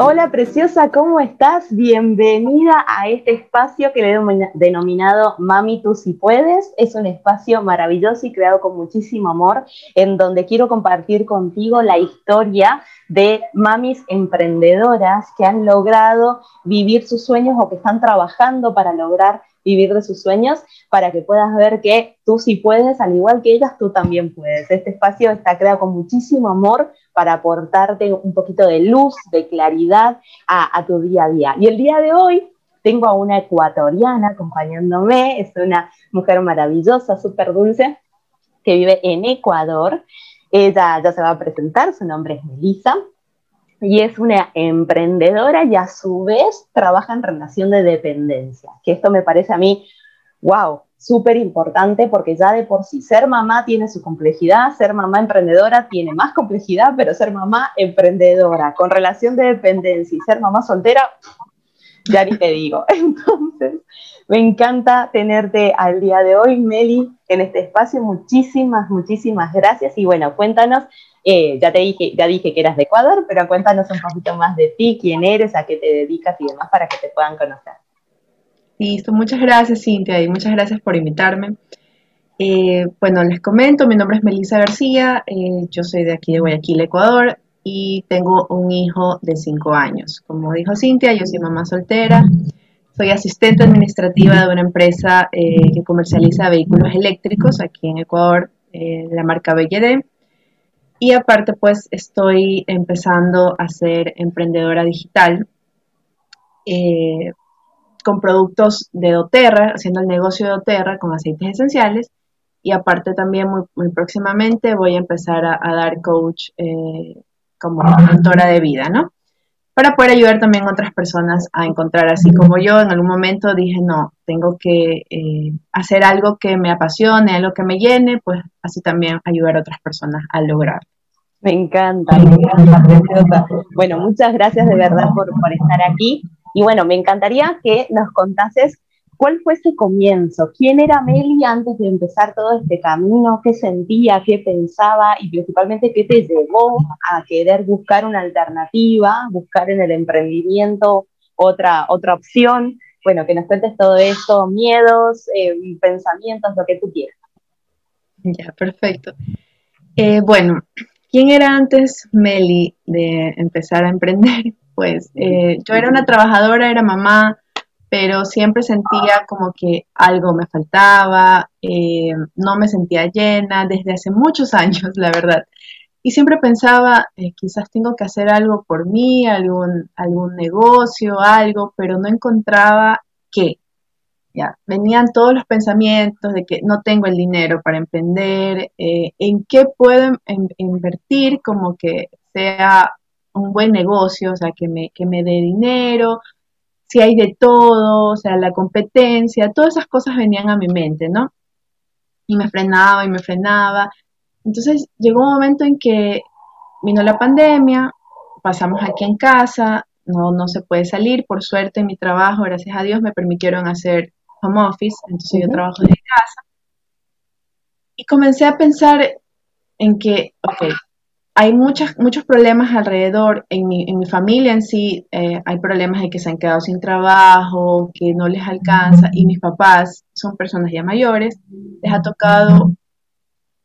Hola preciosa, ¿cómo estás? Bienvenida a este espacio que le he denominado Mami tú si puedes. Es un espacio maravilloso y creado con muchísimo amor en donde quiero compartir contigo la historia de mamis emprendedoras que han logrado vivir sus sueños o que están trabajando para lograr vivir de sus sueños para que puedas ver que tú si puedes, al igual que ellas, tú también puedes. Este espacio está creado con muchísimo amor para aportarte un poquito de luz, de claridad a, tu día a día. Y el día de hoy tengo a una ecuatoriana acompañándome, es una mujer maravillosa, súper dulce, que vive en Ecuador. Ella ya se va a presentar, su nombre es Melissa, y es una emprendedora y a su vez trabaja en relación de dependencia, que esto me parece a mí, wow, súper importante porque ya de por sí ser mamá tiene su complejidad, ser mamá emprendedora tiene más complejidad, pero ser mamá emprendedora con relación de dependencia y ser mamá soltera, ya ni te digo. Entonces, me encanta tenerte al día de hoy, Meli, en este espacio. Muchísimas, muchísimas gracias. Y bueno, cuéntanos eh, ya te dije, ya dije que eras de Ecuador, pero cuéntanos un poquito más de ti, quién eres, a qué te dedicas y demás para que te puedan conocer. Listo, muchas gracias Cintia y muchas gracias por invitarme. Eh, bueno, les comento, mi nombre es Melissa García, eh, yo soy de aquí de Guayaquil, Ecuador, y tengo un hijo de 5 años. Como dijo Cintia, yo soy mamá soltera, soy asistente administrativa de una empresa que comercializa vehículos eléctricos aquí en Ecuador, la marca BYD. Y aparte, pues estoy empezando a ser emprendedora digital eh, con productos de doTERRA, haciendo el negocio de doTERRA con aceites esenciales. Y aparte también muy, próximamente voy a empezar a, dar coach eh, como mentora de vida, ¿no? Para poder ayudar también a otras personas a encontrar, así como yo en algún momento dije, no, tengo que eh, hacer algo que me apasione, algo que me llene, pues así también ayudar a otras personas a lograr. Me encanta, me encanta, preciosa. Bueno, muchas gracias de verdad por, por estar aquí. Y bueno, me encantaría que nos contases cuál fue ese comienzo, quién era Meli antes de empezar todo este camino, qué sentía, qué pensaba y principalmente qué te llevó a querer buscar una alternativa, buscar en el emprendimiento otra, otra opción. Bueno, que nos cuentes todo esto, miedos, eh, pensamientos, lo que tú quieras. Ya, perfecto. Eh, bueno, ¿Quién era antes Meli de empezar a emprender? Pues eh, yo era una trabajadora, era mamá, pero siempre sentía como que algo me faltaba, eh, no me sentía llena desde hace muchos años, la verdad. Y siempre pensaba, eh, quizás tengo que hacer algo por mí, algún, algún negocio, algo, pero no encontraba qué venían todos los pensamientos de que no tengo el dinero para emprender, eh, en qué puedo invertir como que sea un buen negocio, o sea, que me, que me dé dinero, si hay de todo, o sea, la competencia, todas esas cosas venían a mi mente, ¿no? Y me frenaba y me frenaba. Entonces llegó un momento en que vino la pandemia, pasamos aquí en casa, no, no se puede salir, por suerte en mi trabajo, gracias a Dios, me permitieron hacer home office, entonces yo trabajo desde casa. Y comencé a pensar en que, ok, hay muchas, muchos problemas alrededor, en mi, en mi familia en sí eh, hay problemas de que se han quedado sin trabajo, que no les alcanza, y mis papás son personas ya mayores, les ha tocado,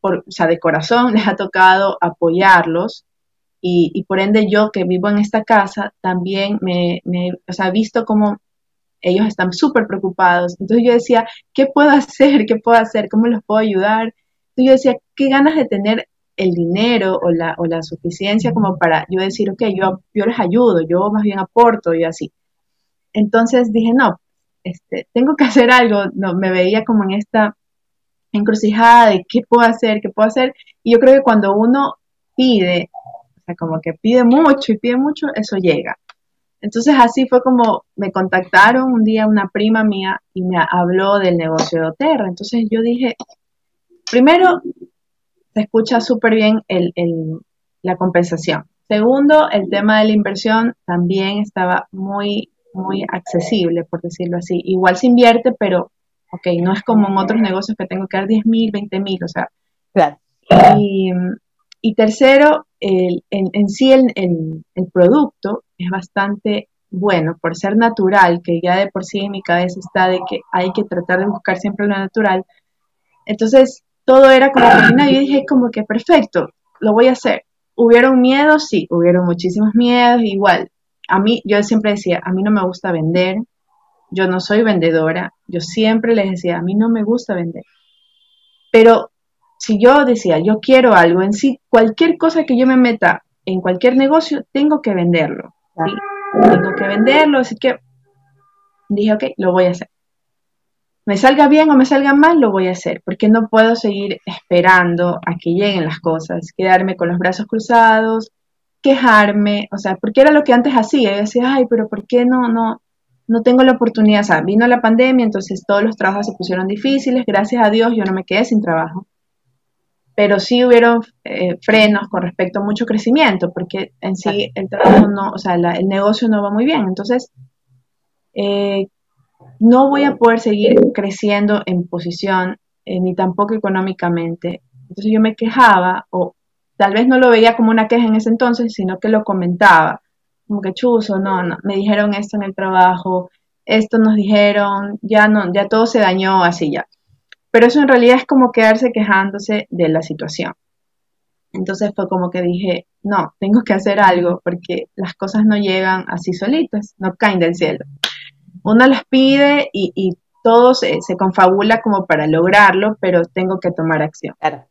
por, o sea, de corazón, les ha tocado apoyarlos, y, y por ende yo que vivo en esta casa también me, me o sea, he visto cómo ellos están súper preocupados. Entonces yo decía, ¿qué puedo hacer? ¿Qué puedo hacer? ¿Cómo los puedo ayudar? Entonces yo decía, qué ganas de tener el dinero o la, o la suficiencia como para yo decir, ok, yo, yo les ayudo, yo más bien aporto y así. Entonces dije, no, este, tengo que hacer algo. No, me veía como en esta encrucijada de qué puedo hacer, qué puedo hacer. Y yo creo que cuando uno pide, o sea, como que pide mucho y pide mucho, eso llega. Entonces así fue como me contactaron un día una prima mía y me habló del negocio de Oterra. Entonces yo dije, primero, se escucha súper bien el, la compensación. Segundo, el tema de la inversión también estaba muy, muy accesible, por decirlo así. Igual se invierte, pero, ok, no es como en otros negocios que tengo que dar 10 mil, 20 mil, o sea. Claro. Y, tercero, en, sí el, el, producto es bastante bueno por ser natural, que ya de por sí en mi cabeza está de que hay que tratar de buscar siempre lo natural. Entonces, todo era como que yo dije como que perfecto, lo voy a hacer. ¿Hubieron miedos? Sí, hubieron muchísimos miedos, igual. A mí, yo siempre decía, a mí no me gusta vender, yo no soy vendedora, yo siempre les decía, a mí no me gusta vender. Pero si yo decía, yo quiero algo en sí, cualquier cosa que yo me meta en cualquier negocio, tengo que venderlo. Tengo que venderlo, así que dije, ok, lo voy a hacer me salga bien o me salga mal, lo voy a hacer, porque no puedo seguir esperando a que lleguen las cosas, quedarme con los brazos cruzados, quejarme, o sea, porque era lo que antes hacía, yo decía, ay, pero ¿por qué no, no, no tengo la oportunidad? O sea, vino la pandemia, entonces todos los trabajos se pusieron difíciles, gracias a Dios yo no me quedé sin trabajo, pero sí hubieron eh, frenos con respecto a mucho crecimiento, porque en sí el trabajo no, o sea, el negocio no va muy bien, entonces... Eh, no voy a poder seguir creciendo en posición eh, ni tampoco económicamente. Entonces yo me quejaba o tal vez no lo veía como una queja en ese entonces, sino que lo comentaba, como que chuzo, no, no, me dijeron esto en el trabajo, esto nos dijeron, ya no, ya todo se dañó así ya. Pero eso en realidad es como quedarse quejándose de la situación. Entonces fue como que dije, no, tengo que hacer algo porque las cosas no llegan así solitas, no caen del cielo uno las pide y, todo se, confabula como para lograrlo, pero tengo que tomar acción. Claro.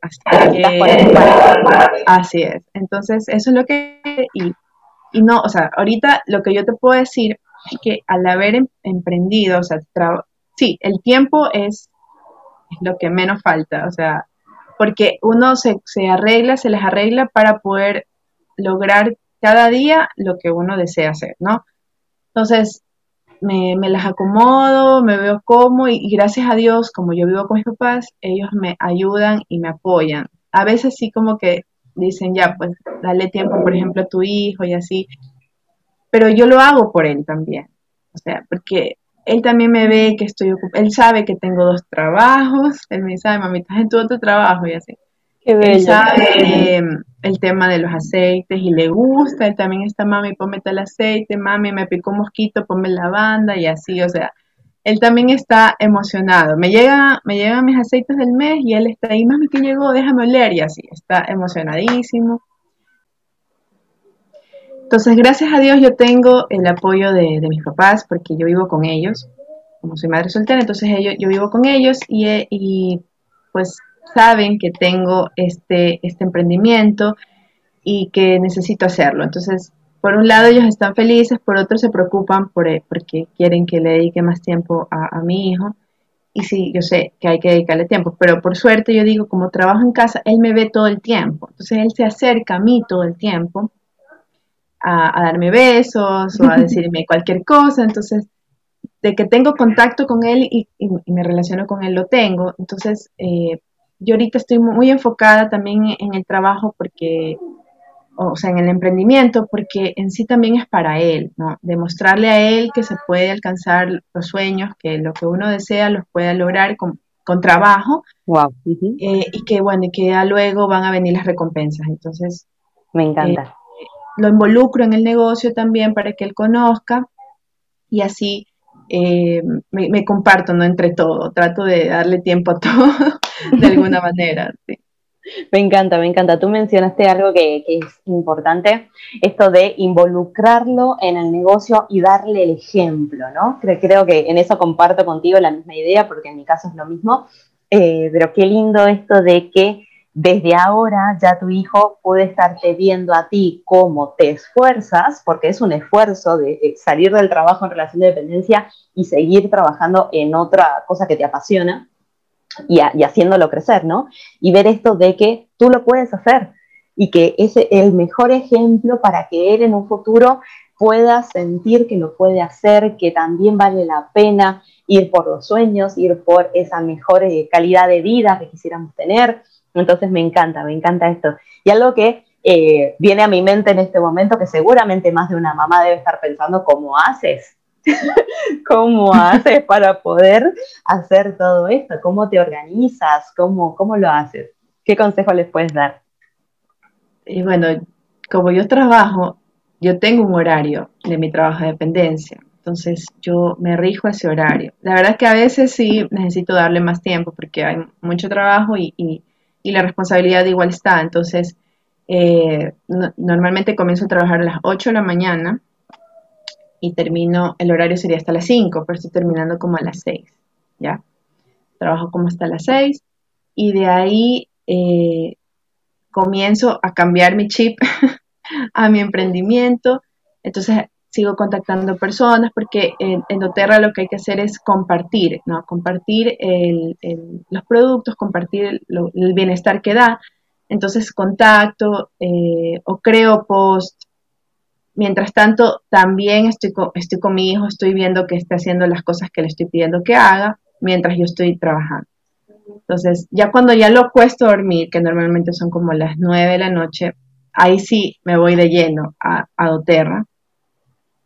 Así, es. Entonces, eso es lo que... Y, y, no, o sea, ahorita lo que yo te puedo decir es que al haber em, emprendido, o sea, sí, el tiempo es, lo que menos falta, o sea, porque uno se, se arregla, se les arregla para poder lograr cada día lo que uno desea hacer, ¿no? Entonces, me, las acomodo, me veo como y, gracias a Dios, como yo vivo con mis papás, ellos me ayudan y me apoyan. A veces sí como que dicen, ya, pues dale tiempo, por ejemplo, a tu hijo y así, pero yo lo hago por él también, o sea, porque él también me ve que estoy ocupada, él sabe que tengo dos trabajos, él me dice, ay, mami, estás en tu otro trabajo y así. Él sabe el tema de los aceites y le gusta, él también está, mami, ponme el aceite, mami, me picó un mosquito, ponme lavanda y así, o sea, él también está emocionado. Me llega, me llegan mis aceites del mes y él está ahí, mami, que llegó, déjame oler y así, está emocionadísimo. Entonces, gracias a Dios yo tengo el apoyo de, mis papás porque yo vivo con ellos, como soy madre soltera, entonces yo vivo con ellos y, y pues saben que tengo este, este emprendimiento y que necesito hacerlo. Entonces, por un lado ellos están felices, por otro se preocupan por, eh, porque quieren que le dedique más tiempo a, mi hijo. Y sí, yo sé que hay que dedicarle tiempo, pero por suerte yo digo, como trabajo en casa, él me ve todo el tiempo. Entonces él se acerca a mí todo el tiempo a, darme besos o a decirme cualquier cosa. Entonces, de que tengo contacto con él y, me relaciono con él, lo tengo. Entonces, eh, yo ahorita estoy muy enfocada también en el trabajo porque, o sea, en el emprendimiento, porque en sí también es para él, ¿no? Demostrarle a él que se puede alcanzar los sueños, que lo que uno desea los pueda lograr con, trabajo. Wow. Eh, y que, bueno, y que ya luego van a venir las recompensas. Entonces. Me encanta. Eh, lo involucro en el negocio también para que él conozca y así eh, me, comparto ¿no? entre todo, trato de darle tiempo a todo de alguna manera. Me encanta, me encanta. Tú mencionaste algo que, es importante, esto de involucrarlo en el negocio y darle el ejemplo, ¿no? Creo, creo que en eso comparto contigo la misma idea, porque en mi caso es lo mismo, eh, pero qué lindo esto de que desde ahora ya tu hijo puede estarte viendo a ti cómo te esfuerzas, porque es un esfuerzo de salir del trabajo en relación de dependencia y seguir trabajando en otra cosa que te apasiona y, haciéndolo crecer, ¿no? Y ver esto de que tú lo puedes hacer y que es el mejor ejemplo para que él en un futuro pueda sentir que lo puede hacer, que también vale la pena ir por los sueños, ir por esa mejor eh, calidad de vida que quisiéramos tener. Entonces me encanta, me encanta esto. Y algo que eh, viene a mi mente en este momento que seguramente más de una mamá debe estar pensando cómo haces, cómo haces para poder hacer todo esto, cómo te organizas, cómo, cómo lo haces. ¿Qué consejo les puedes dar? Y bueno, como yo trabajo, yo tengo un horario de mi trabajo de dependencia, entonces yo me rijo ese horario. La verdad es que a veces sí necesito darle más tiempo porque hay mucho trabajo y, y, la responsabilidad igual está, entonces eh, normalmente comienzo a trabajar a las 8 de la mañana y termino, el horario sería hasta las 5, pero estoy terminando como a las 6, ¿ya? Trabajo como hasta las 6 y de ahí eh, comienzo a cambiar mi chip a mi emprendimiento. Entonces sigo contactando personas porque en, en, doTERRA lo que hay que hacer es compartir, ¿no? Compartir los productos, compartir el, bienestar que da. Entonces contacto eh, o creo post. Mientras tanto, también estoy con, estoy con mi hijo, estoy viendo que está haciendo las cosas que le estoy pidiendo que haga mientras yo estoy trabajando. Entonces, ya cuando ya lo cuesto dormir, que normalmente son como las 9 de la noche, ahí sí me voy de lleno a, a doTERRA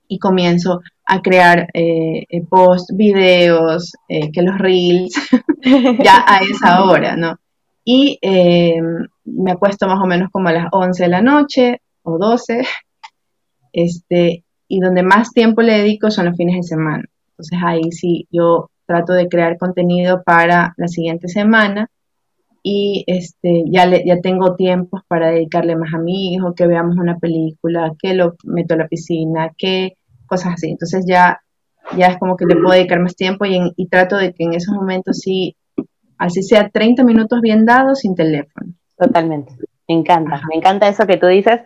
y comienzo a crear eh, eh posts, videos, eh, que los reels, ya a esa hora, ¿no? Y me acuesto más o menos como a las 11 de la noche o 12, este, y donde más tiempo le dedico son los fines de semana. Entonces ahí sí yo trato de crear contenido para la siguiente semana y este, ya, le, ya tengo tiempos para dedicarle más a mi hijo, que veamos una película, que lo meto a la piscina, que cosas así. Entonces ya, ya es como que le puedo dedicar más tiempo y, y trato de que en esos momentos sí, así sea 30 minutos bien dados sin teléfono. Totalmente, me encanta, me encanta eso que tú dices.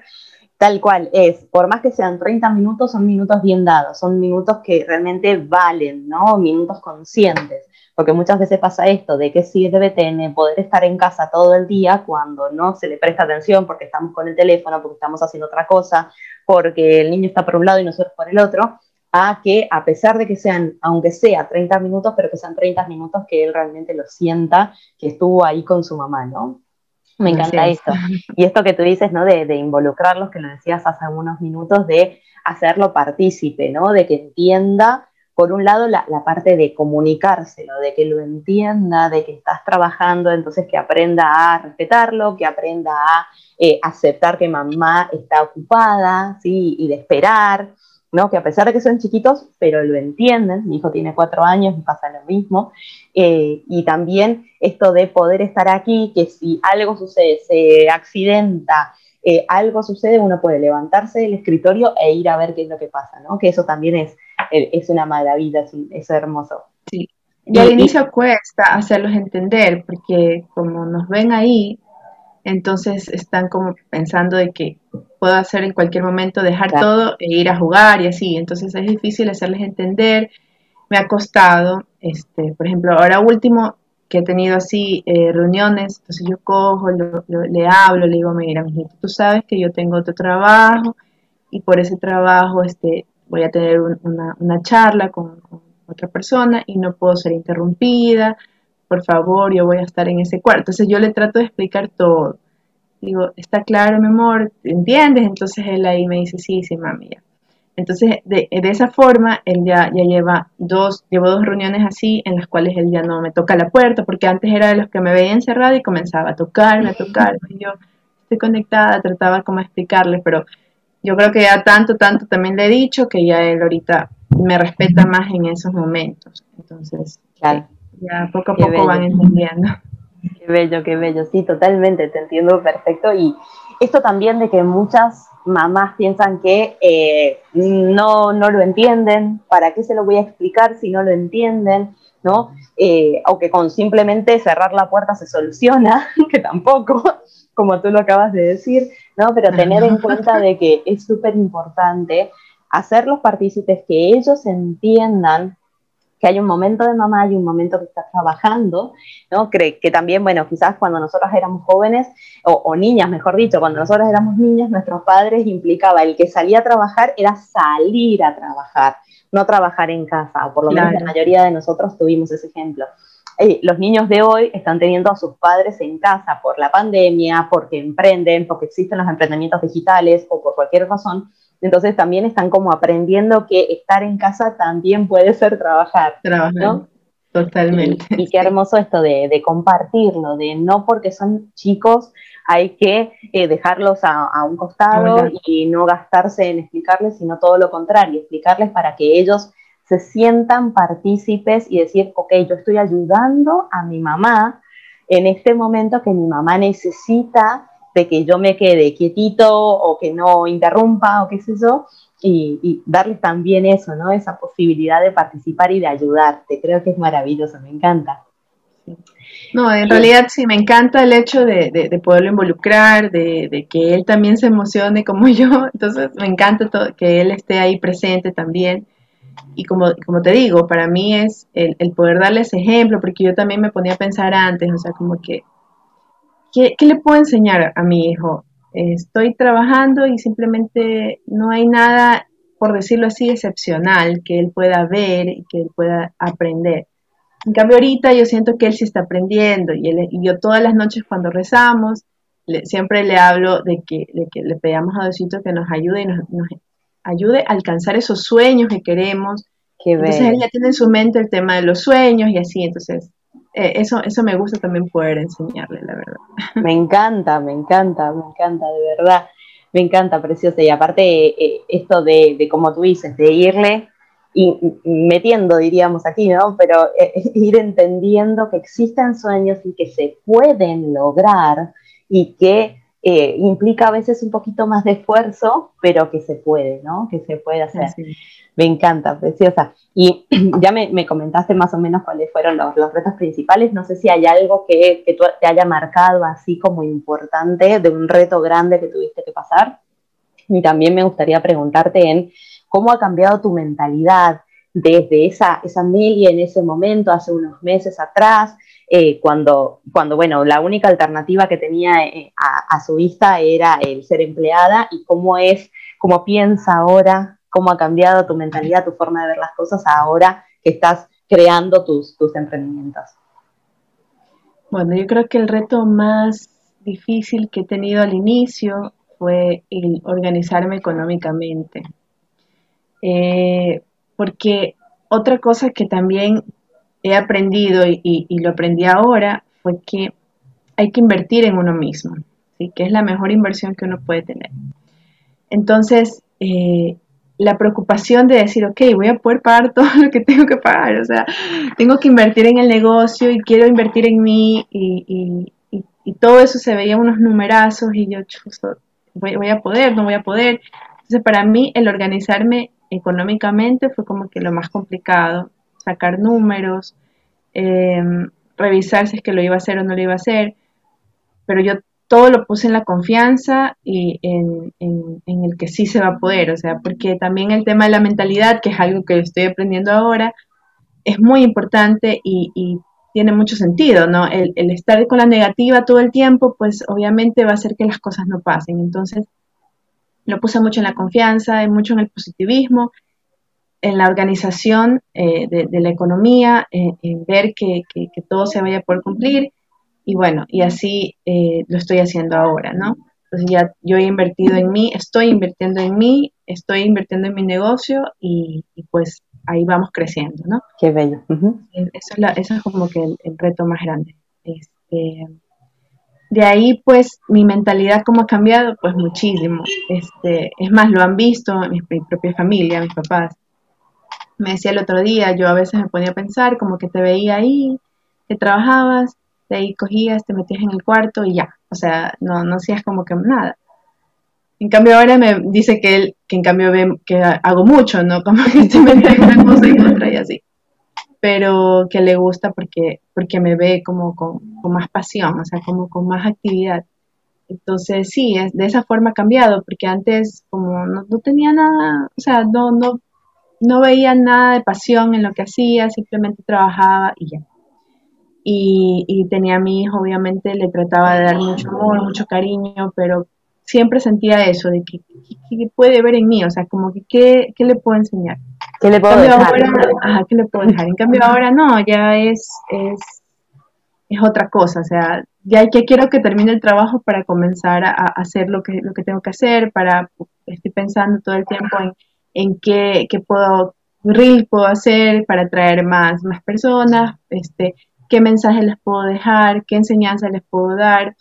Tal cual es, por más que sean 30 minutos, son minutos bien dados, son minutos que realmente valen, ¿no? Minutos conscientes, porque muchas veces pasa esto, de que sí debe tener poder estar en casa todo el día cuando no se le presta atención porque estamos con el teléfono, porque estamos haciendo otra cosa, porque el niño está por un lado y nosotros por el otro, a que a pesar de que sean, aunque sea 30 minutos, pero que sean 30 minutos que él realmente lo sienta, que estuvo ahí con su mamá, ¿no? Me encanta esto. Y esto que tú dices, ¿no? De, de, involucrarlos, que lo decías hace unos minutos, de hacerlo partícipe, ¿no? De que entienda, por un lado, la, parte de comunicárselo, de que lo entienda, de que estás trabajando, entonces que aprenda a respetarlo, que aprenda a eh, aceptar que mamá está ocupada, ¿sí? Y de esperar, ¿no? Que a pesar de que son chiquitos, pero lo entienden, mi hijo tiene cuatro años y pasa lo mismo, eh, y también esto de poder estar aquí, que si algo sucede, se accidenta, eh, algo sucede, uno puede levantarse del escritorio e ir a ver qué es lo que pasa, ¿no? Que eso también es, es una maravilla, es, es hermoso. Sí. Y al inicio cuesta hacerlos entender, porque como nos ven ahí, entonces están como pensando de que puedo hacer en cualquier momento, dejar todo e ir a jugar y así, entonces es difícil hacerles entender, me ha costado, este, por ejemplo, ahora último que he tenido así eh, reuniones, entonces yo cojo, le hablo, le digo, mira, mijito, tú sabes que yo tengo otro trabajo y por ese trabajo este, voy a tener una, una, charla con, con otra persona y no puedo ser interrumpida, por favor, yo voy a estar en ese cuarto. Entonces yo le trato de explicar todo. Digo, está claro, mi amor, ¿entiendes? Entonces él ahí me dice, sí, sí, mami, ya. Entonces, de, de, esa forma, él ya, ya lleva dos, llevo dos reuniones así en las cuales él ya no me toca la puerta, porque antes era de los que me veía encerrado y comenzaba a tocarme, a tocarme. Y yo estoy conectada, trataba como explicarle, pero yo creo que ya tanto, tanto también le he dicho que ya él ahorita me respeta más en esos momentos. Entonces, claro. ya poco a poco van entendiendo. Qué bello, qué bello. Sí, totalmente, te entiendo perfecto. Y esto también de que muchas mamás piensan que eh, no, no lo entienden, ¿para qué se lo voy a explicar si no lo entienden? ¿no? Eh, o que con simplemente cerrar la puerta se soluciona, que tampoco, como tú lo acabas de decir, ¿no? Pero tener en cuenta de que es súper importante hacerlos partícipes, que ellos entiendan que hay un momento de mamá y un momento que está trabajando, ¿no? Que, que también, bueno, quizás cuando nosotras éramos jóvenes, o, o, niñas, mejor dicho, cuando nosotras éramos niñas, nuestros padres implicaba el que salía a trabajar era salir a trabajar, no trabajar en casa, o por lo menos la mayoría de nosotros tuvimos ese ejemplo. Eh, los niños de hoy están teniendo a sus padres en casa por la pandemia, porque emprenden, porque existen los emprendimientos digitales o por cualquier razón. Entonces también están como aprendiendo que estar en casa también puede ser trabajar. Trabajar. Totalmente. Y, qué hermoso esto de, compartirlo, de no porque son chicos hay que eh, dejarlos a, un costado y no gastarse en explicarles, sino todo lo contrario, explicarles para que ellos se sientan partícipes y decir, ok, yo estoy ayudando a mi mamá en este momento que mi mamá necesita de que yo me quede quietito o que no interrumpa o qué sé yo, y, darles también eso, ¿no? Esa posibilidad de participar y de ayudarte. Creo que es maravilloso, me encanta. No, en realidad sí, me encanta el hecho de, poderlo involucrar, de, que él también se emocione como yo, entonces me encanta todo, que él esté ahí presente también. Y como, como te digo, para mí es el, el poder darle ese ejemplo, porque yo también me ponía a pensar antes, o sea, como que, ¿qué, qué le puedo enseñar a mi hijo? estoy trabajando y simplemente no hay nada, por decirlo así, excepcional que él pueda ver y que él pueda aprender. En cambio, ahorita yo siento que él sí está aprendiendo y, yo todas las noches cuando rezamos, siempre le hablo de que, le pedamos a Diosito que nos ayude y nos, ayude a alcanzar esos sueños que queremos. entonces él ya tiene en su mente el tema de los sueños y así, entonces eh, eso, eso me gusta también poder enseñarle, la verdad. Me encanta, me encanta, me encanta, de verdad. Me encanta, preciosa. Y aparte, eh, esto de, de, como tú dices, de irle y metiendo, diríamos aquí, ¿no? Pero eh, ir entendiendo que existen sueños y que se pueden lograr y que implica a veces un poquito más de esfuerzo, pero que se puede, ¿no? Que se puede hacer. Me encanta, preciosa. Y ya me, comentaste más o menos cuáles fueron los, retos principales. No sé si hay algo que, que te haya marcado así como importante de un reto grande que tuviste que pasar. Y también me gustaría preguntarte en cómo ha cambiado tu mentalidad desde esa, esa en ese momento, hace unos meses atrás, eh, cuando, cuando, bueno, la única alternativa que tenía eh, a, a, su vista era el ser empleada y cómo es, cómo piensa ahora cómo ha cambiado tu mentalidad, tu forma de ver las cosas ahora que estás creando tus, tus emprendimientos. Bueno, yo creo que el reto más difícil que he tenido al inicio fue el organizarme económicamente. Eh, porque otra cosa que también he aprendido y, lo aprendí ahora fue que hay que invertir en uno mismo, ¿sí? que es la mejor inversión que uno puede tener. Entonces, eh, la preocupación de decir, ok, voy a poder pagar todo lo que tengo que pagar, o sea, tengo que invertir en el negocio y quiero invertir en mí y, todo eso se veía unos numerazos y yo, voy, voy, a poder, no voy a poder. Entonces, para mí el organizarme económicamente fue como que lo más complicado, sacar números, em, revisar si es que lo iba a hacer o no lo iba a hacer, pero yo todo lo puse en la confianza y en, el que sí se va a poder, o sea, porque también el tema de la mentalidad, que es algo que estoy aprendiendo ahora, es muy importante y, tiene mucho sentido, ¿no? El, estar con la negativa todo el tiempo, pues obviamente va a hacer que las cosas no pasen. Entonces, lo puse mucho en la confianza, mucho en el positivismo, en la organización eh, de, la economía, en ver que, que todo se vaya a poder cumplir y bueno, y así eh, lo estoy haciendo ahora, ¿no? Entonces ya yo he invertido en mí, estoy invirtiendo en mí, estoy invirtiendo en mi negocio y, pues ahí vamos creciendo, ¿no? Qué bello. eso, es como que el, reto más grande. Este, de ahí pues mi mentalidad cómo ha cambiado, pues muchísimo. Este, es más, lo han visto mi, mi propia familia, mis papás. Me decía el otro día, yo a veces me ponía a pensar como que te veía ahí, que trabajabas de ahí cogías, te metías en el cuarto y ya, o sea, no, no hacías como que nada. En cambio ahora me dice que él, que en cambio ve que hago mucho, ¿no? Como que se mete en una cosa y otra y así. Pero que le gusta porque, porque me ve como con, más pasión, o sea, como con más actividad. Entonces sí, es, de esa forma ha cambiado, porque antes como no, no tenía nada, o sea, no, no, no veía nada de pasión en lo que hacía, simplemente trabajaba y ya y, tenía a mi hijo, obviamente le trataba de dar mucho amor, mucho cariño, pero siempre sentía eso, de que, puede ver en mí, o sea, como que qué, le puedo enseñar. ¿Qué le puedo dejar? Ahora, ajá, ¿qué le puedo dejar? En cambio ahora no, ya es, es es otra cosa, o sea, ya quiero que termine el trabajo para comenzar a, hacer lo que, lo que tengo que hacer, para, estoy pensando todo el tiempo en, en qué, qué puedo, reel puedo hacer para atraer más, más personas, este, qué mensaje les puedo dejar, qué enseñanza les puedo dar.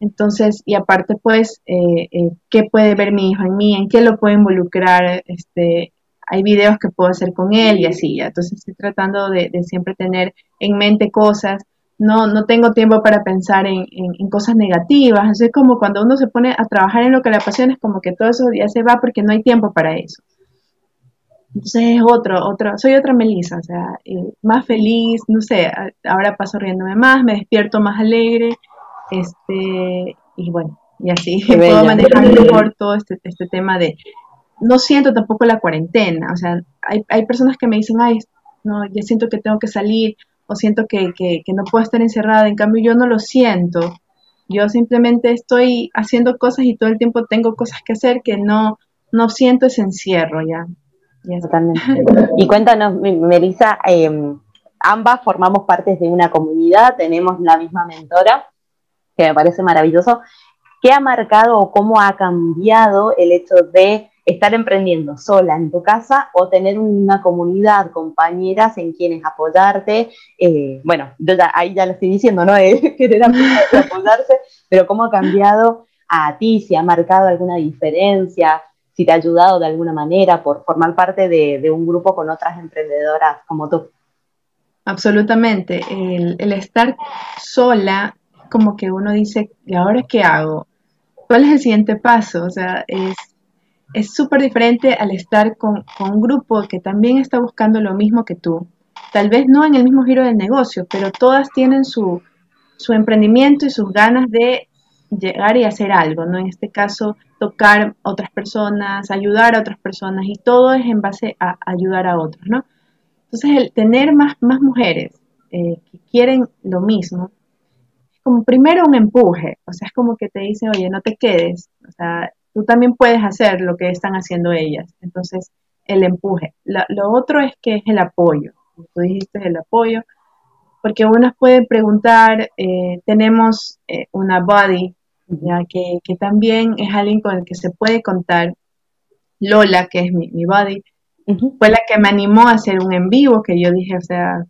Entonces, y aparte, pues, eh, eh, qué puede ver mi hijo en mí, en qué lo puedo involucrar, este, hay videos que puedo hacer con él y así, ya. Entonces, estoy tratando de, siempre tener en mente cosas. No, no tengo tiempo para pensar en, cosas negativas. Es como cuando uno se pone a trabajar en lo que le apasiona, es como que todo eso ya se va porque no hay tiempo para eso. Entonces es otro, otro, soy otra Melissa, o sea, eh, más feliz, no sé, ahora paso riéndome más, me despierto más alegre, este, y bueno, y así puedo manejar mejor todo este, este tema de, no siento tampoco la cuarentena, o sea, hay, hay personas que me dicen, ay, no, ya siento que tengo que salir, o siento que, que, que no puedo estar encerrada, en cambio yo no lo siento, yo simplemente estoy haciendo cosas y todo el tiempo tengo cosas que hacer que no, no siento ese encierro ya. Totalmente. Y cuéntanos, Melissa, em, ambas formamos parte de una comunidad, tenemos la misma mentora, que me parece maravilloso. ¿Qué ha marcado o cómo ha cambiado el hecho de estar emprendiendo sola en tu casa o tener una comunidad, compañeras en quienes apoyarte? Eh, bueno, yo ahí ya lo estoy diciendo, ¿no? querer apoyarse, pero ¿cómo ha cambiado a ti? ¿Si ha marcado alguna diferencia? si te ha ayudado de alguna manera por formar parte de, un grupo con otras emprendedoras como tú. Absolutamente. El, estar sola, como que uno dice, ¿y ahora qué hago? ¿Cuál es el siguiente paso? O sea, es súper diferente al estar con, un grupo que también está buscando lo mismo que tú. Tal vez no en el mismo giro del negocio, pero todas tienen su, su emprendimiento y sus ganas de llegar y hacer algo, ¿no? En este caso, tocar a otras personas, ayudar a otras personas y todo es en base a ayudar a otros, ¿no? Entonces, el tener más, más mujeres eh, que quieren lo mismo, es como primero un empuje, o sea, es como que te dicen, oye, no te quedes, o sea, tú también puedes hacer lo que están haciendo ellas. Entonces, el empuje. lo otro es que es el apoyo, como tú dijiste, el apoyo, porque unas pueden preguntar, eh, tenemos eh, una body ya que, que, también es alguien con el que se puede contar. Lola, que es mi, mi body, fue la que me animó a hacer un en vivo, que yo dije, o sea,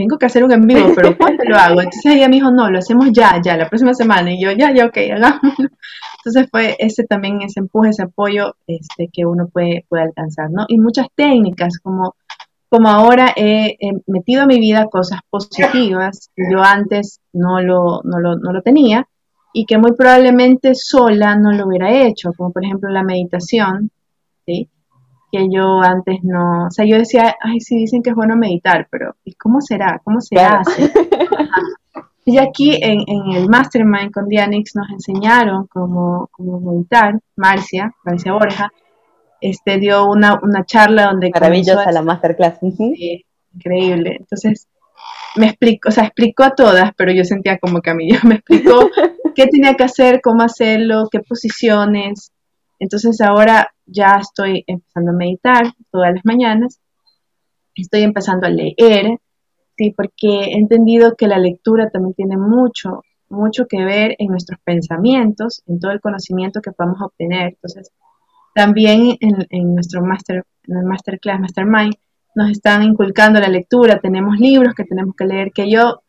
tengo que hacer un en vivo, pero ¿cuándo lo hago? Entonces ella me dijo, no, lo hacemos ya, ya, la próxima semana. Y yo, ya, ya, ok, hagámoslo. Entonces fue ese también, ese empuje, ese apoyo este, que uno puede, puede alcanzar, ¿no? Y muchas técnicas, como, como ahora he, metido a mi vida cosas positivas, que yo antes no lo, no lo, no lo tenía, y que muy probablemente sola no lo hubiera hecho, como por ejemplo la meditación, ¿sí? Que yo antes no, o sea, yo decía, ay, sí dicen que es bueno meditar, pero ¿y cómo será? ¿Cómo se hace? Y aquí en, el Mastermind con Dianix nos enseñaron cómo, cómo meditar, Marcia, Marcia Borja, este dio una, una charla donde... Maravillosa la masterclass. Sí, increíble. Entonces, me explicó, o sea, explicó a todas, pero yo sentía como que a mí ya me explicó qué tenía que hacer, cómo hacerlo, qué posiciones. Entonces ahora ya estoy empezando a meditar todas las mañanas, estoy empezando a leer, sí, porque he entendido que la lectura también tiene mucho, mucho que ver en nuestros pensamientos, en todo el conocimiento que podemos obtener. Entonces, también en, nuestro master, en el masterclass, mastermind, nos están inculcando la lectura, tenemos libros que tenemos que leer, que yo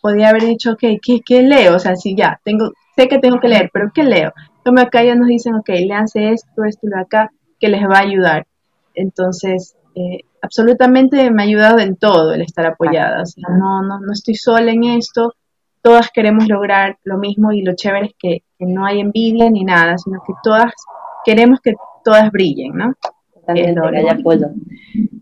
podía haber dicho, ok, ¿qué, qué leo? O sea, si ya, tengo, sé que tengo que leer, pero ¿qué leo? Como acá ya nos dicen, ok, léanse esto, esto y lo acá, que les va a ayudar. Entonces, eh, absolutamente me ha ayudado en todo el estar apoyada. O sea, no, no, no estoy sola en esto, todas queremos lograr lo mismo y lo chévere es que, que no hay envidia ni nada, sino que todas queremos que todas brillen, ¿no? Totalmente, que apoyo.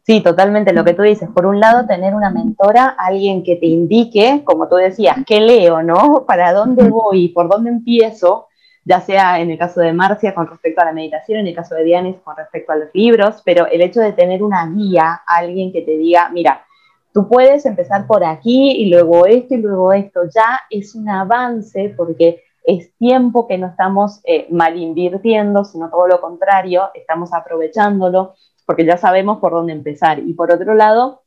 Sí, totalmente lo que tú dices. Por un lado, tener una mentora, alguien que te indique, como tú decías, qué leo, ¿no? ¿Para dónde voy? ¿Por dónde empiezo? Ya sea en el caso de Marcia con respecto a la meditación, en el caso de Dianis con respecto a los libros, pero el hecho de tener una guía, alguien que te diga, mira, tú puedes empezar por aquí y luego esto y luego esto, ya es un avance porque es tiempo que no estamos eh, mal invirtiendo, sino todo lo contrario, estamos aprovechándolo porque ya sabemos por dónde empezar. Y por otro lado,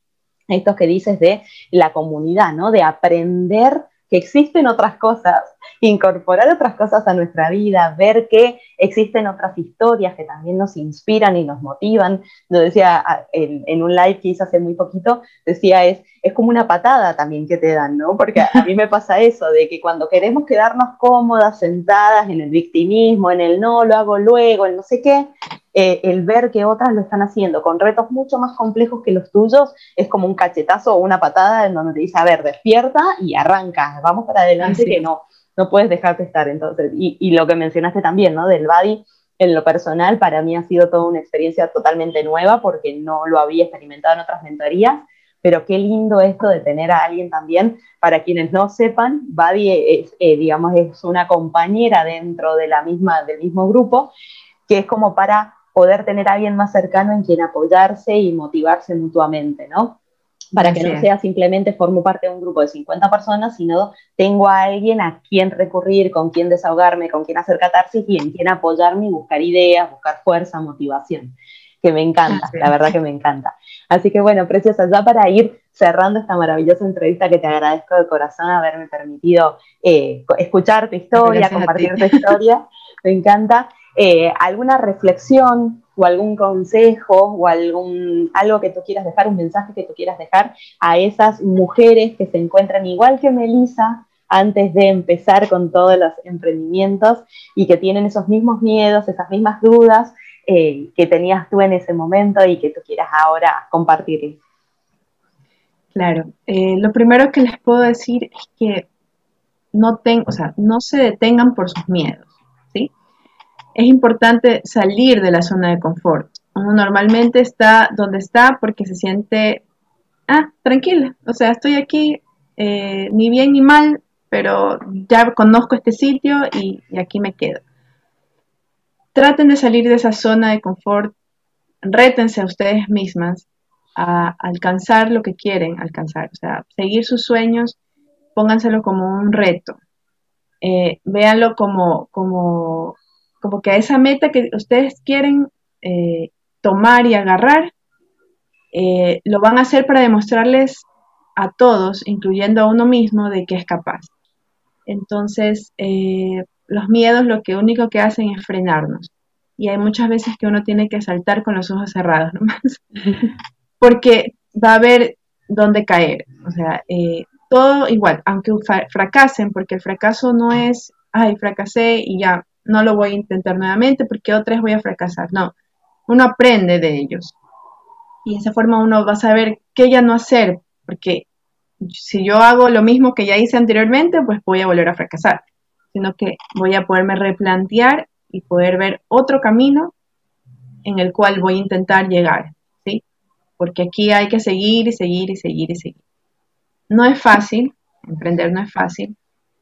esto que dices de la comunidad, ¿no? De aprender que existen otras cosas, incorporar otras cosas a nuestra vida, ver que existen otras historias que también nos inspiran y nos motivan. Lo decía en, un live que hice hace muy poquito, decía, es, es como una patada también que te dan, ¿no? Porque a mí me pasa eso, de que cuando queremos quedarnos cómodas, sentadas en el victimismo, en el no, lo hago luego, en no sé qué, eh, el ver que otras lo están haciendo con retos mucho más complejos que los tuyos es como un cachetazo o una patada en donde te dice, a ver, despierta y arranca, vamos para adelante que no, no puedes dejarte estar. Entonces, y, lo que mencionaste también, ¿no? Del body, en lo personal, para mí ha sido toda una experiencia totalmente nueva porque no lo había experimentado en otras mentorías, pero qué lindo esto de tener a alguien también, para quienes no sepan, Badi es, eh, digamos, es una compañera dentro de la misma, del mismo grupo, que es como para poder tener a alguien más cercano en quien apoyarse y motivarse mutuamente, ¿no? Para que no sea simplemente formo parte de un grupo de 50 personas, sino tengo a alguien a quien recurrir, con quien desahogarme, con quien hacer catarsis y en quien apoyarme y buscar ideas, buscar fuerza, motivación, que me encanta, la verdad que me encanta. Así que bueno, preciosa, ya para ir cerrando esta maravillosa entrevista que te agradezco de corazón haberme permitido eh, escuchar tu historia, compartir tu historia, me encanta. Eh, alguna reflexión o algún consejo o algún, algo que tú quieras dejar, un mensaje que tú quieras dejar a esas mujeres que se encuentran igual que Melissa antes de empezar con todos los emprendimientos y que tienen esos mismos miedos, esas mismas dudas eh, que tenías tú en ese momento y que tú quieras ahora compartir. Claro, eh, lo primero que les puedo decir es que no, ten, o sea, no se detengan por sus miedos es importante salir de la zona de confort. Uno normalmente está donde está porque se siente, ah, tranquila, o sea, estoy aquí, eh, ni bien ni mal, pero ya conozco este sitio y, aquí me quedo. Traten de salir de esa zona de confort, rétense a ustedes mismas a alcanzar lo que quieren alcanzar, o sea, seguir sus sueños, pónganselo como un reto, eh, véanlo como, como como que a esa meta que ustedes quieren eh, tomar y agarrar, eh, lo van a hacer para demostrarles a todos, incluyendo a uno mismo, de que es capaz. Entonces, eh, los miedos lo que único que hacen es frenarnos. Y hay muchas veces que uno tiene que saltar con los ojos cerrados nomás, porque va a haber dónde caer. O sea, todo igual, aunque fracasen, porque el fracaso no es, ay, fracasé y ya, no lo voy a intentar nuevamente porque otra vez voy a fracasar. No, uno aprende de ellos. Y de esa forma uno va a saber qué ya no hacer, porque si yo hago lo mismo que ya hice anteriormente, pues voy a volver a fracasar, sino que voy a poderme replantear y poder ver otro camino en el cual voy a intentar llegar, ¿sí? Porque aquí hay que seguir y seguir y seguir y seguir. No es fácil, emprender no es fácil,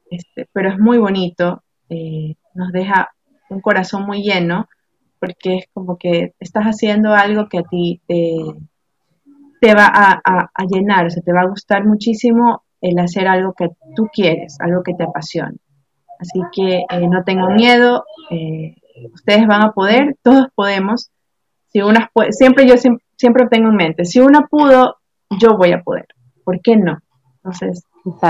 este, pero es muy bonito. Eh, nos deja un corazón muy lleno, porque es como que estás haciendo algo que a ti te, va a, llenar, o sea, te va a gustar muchísimo el hacer algo que tú quieres, algo que te apasiona. Así que eh, no tengan miedo, eh, ustedes van a poder, todos podemos. Si una siempre yo siempre, tengo en mente, si una pudo, yo voy a poder. ¿Por qué no? Entonces,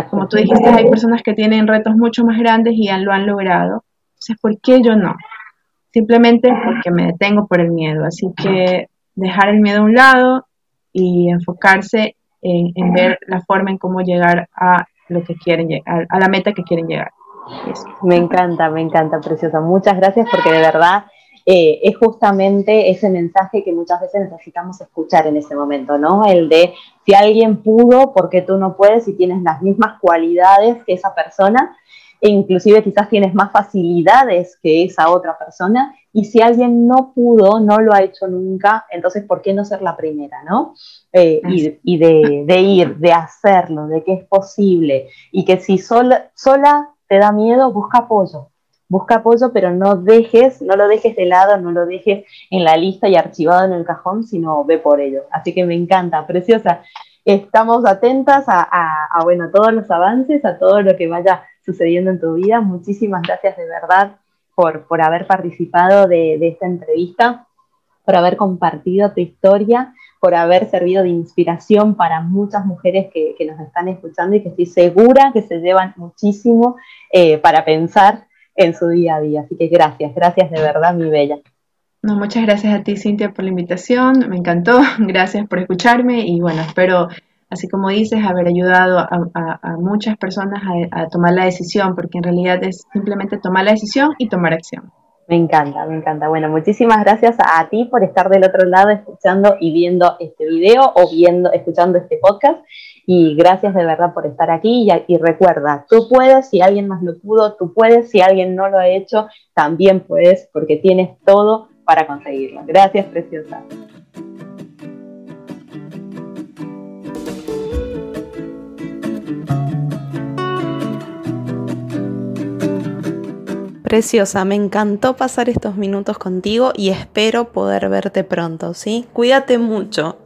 como tú dijiste, hay personas que tienen retos mucho más grandes y lo han logrado. Entonces, ¿por qué yo no? Simplemente porque me detengo por el miedo. Así que dejar el miedo a un lado y enfocarse en, ver la forma en cómo llegar a lo que quieren a, a la meta que quieren llegar. Me encanta, me encanta, preciosa. Muchas gracias porque de verdad eh, es justamente ese mensaje que muchas veces necesitamos escuchar en ese momento, ¿no? El de si alguien pudo, ¿por qué tú no puedes? Si tienes las mismas cualidades que esa persona, e inclusive quizás tienes más facilidades que esa otra persona, y si alguien no pudo, no lo ha hecho nunca, entonces ¿por qué no ser la primera, no? Eh, y, de, ir, de hacerlo, de que es posible, y que si sola, sola te da miedo, busca apoyo, busca apoyo, pero no dejes, no lo dejes de lado, no lo dejes en la lista y archivado en el cajón, sino ve por ello. Así que me encanta, preciosa. Estamos atentas a, a, bueno, a todos los avances, a todo lo que vaya sucediendo en tu vida. Muchísimas gracias de verdad por, por haber participado de, esta entrevista, por haber compartido tu historia, por haber servido de inspiración para muchas mujeres que, nos están escuchando y que estoy segura que se llevan muchísimo eh, para pensar en su día a día. Así que gracias, gracias de verdad, mi bella. No, muchas gracias a ti, Cintia, por la invitación. Me encantó. Gracias por escucharme y bueno, espero, así como dices, haber ayudado a, muchas personas a, tomar la decisión, porque en realidad es simplemente tomar la decisión y tomar acción. Me encanta, me encanta. Bueno, muchísimas gracias a ti por estar del otro lado escuchando y viendo este video o viendo, escuchando este podcast. Y gracias de verdad por estar aquí. Y, recuerda, tú puedes, si alguien más lo pudo, tú puedes, si alguien no lo ha hecho, también puedes, porque tienes todo para conseguirlo. Gracias, preciosa. Preciosa, me encantó pasar estos minutos contigo y espero poder verte pronto, ¿sí? Cuídate mucho